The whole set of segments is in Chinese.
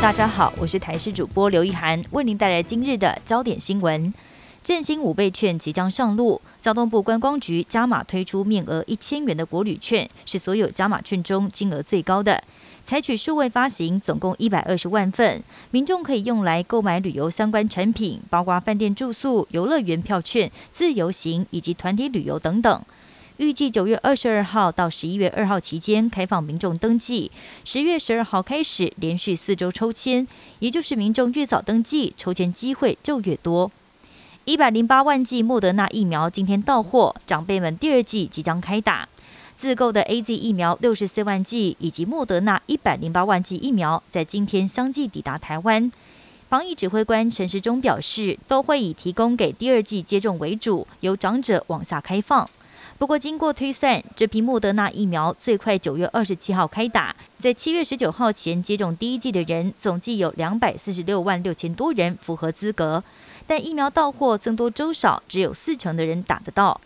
大家好，我是台视主播刘一涵，为您带来今日的焦点新闻。振兴五倍券即将上路，交通部观光局加码推出面额一千元的国旅券，是所有加码券中金额最高的。采取数位发行，总共一百二十万份，民众可以用来购买旅游相关产品，包括饭店住宿、游乐园票券、自由行以及团体旅游等等。预计九月二十二号到十一月二号期间开放民众登记，十月十二号开始连续四周抽签，也就是民众越早登记，抽签机会就越多。一百零八万剂莫德纳疫苗今天到货，长辈们第二季即将开打。自购的 A Z 疫苗六十四万剂以及莫德纳一百零八万剂疫苗在今天相继抵达台湾。防疫指挥官陈时中表示，都会以提供给第二季接种为主，由长者往下开放。不过，经过推算，这批莫德纳疫苗最快九月二十七号开打，在七月十九号前接种第一剂的人，总计有两百四十六万六千多人符合资格。但疫苗到货增多周少，只有四成的人打得到。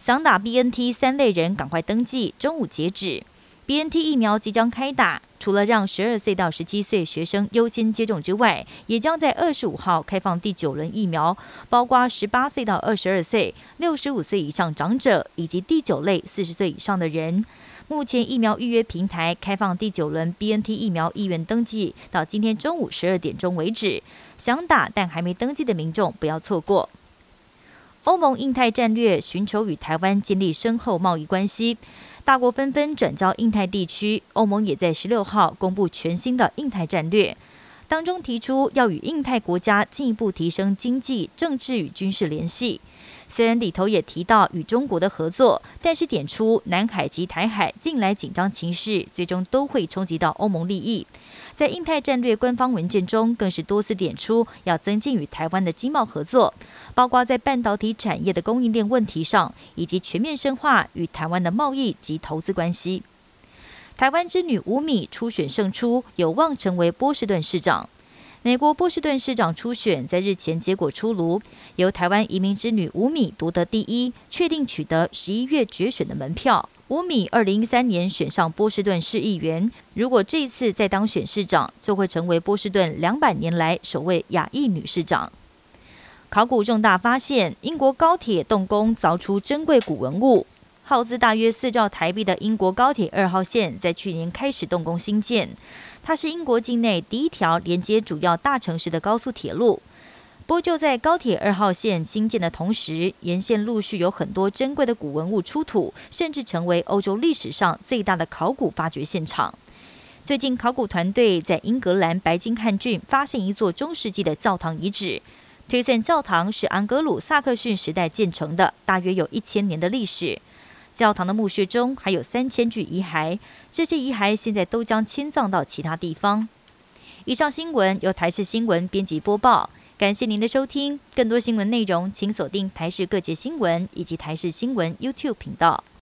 想打 BNT 三类人赶快登记，中午截止。BNT 疫苗即将开打，除了让十二岁到十七岁学生优先接种之外，也将在二十五号开放第九轮疫苗，包括十八岁到二十二岁、六十五岁以上长者以及第九类四十岁以上的人。目前疫苗预约平台开放第九轮 BNT 疫苗意愿登记，到今天中午十二点钟为止。想打但还没登记的民众不要错过。欧盟印太战略寻求与台湾建立深厚贸易关系，大国纷纷转交印太地区。欧盟也在十六号公布全新的印太战略，当中提出要与印太国家进一步提升经济、政治与军事联系。虽然里头也提到与中国的合作，但是点出南海及台海近来紧张情势，最终都会冲击到欧盟利益。在印太战略官方文件中，更是多次点出要增进与台湾的经贸合作，包括在半导体产业的供应链问题上，以及全面深化与台湾的贸易及投资关系。台湾之女吴米初选胜出，有望成为波士顿市长。美国波士顿市长初选在日前结果出炉，由台湾移民之女吴米夺得第一，确定取得十一月决选的门票。吴米二零一三年选上波士顿市议员，如果这一次再当选市长，就会成为波士顿两百年来首位亚裔女市长。考古重大发现，英国高铁动工凿出珍贵古文物，耗资大约四兆台币的英国高铁二号线在去年开始动工兴建。它是英国境内第一条连接主要大城市的高速铁路。不过，就在高铁二号线新建的同时，沿线陆续有很多珍贵的古文物出土，甚至成为欧洲历史上最大的考古发掘现场。最近，考古团队在英格兰白金汉郡发现一座中世纪的教堂遗址，推算教堂是安格鲁萨克逊时代建成的，大约有一千年的历史。教堂的墓穴中还有三千具遗骸，这些遗骸现在都将迁葬到其他地方。以上新闻由台视新闻编辑播报，感谢您的收听。更多新闻内容，请锁定台视各界新闻以及台视新闻 YouTube 频道。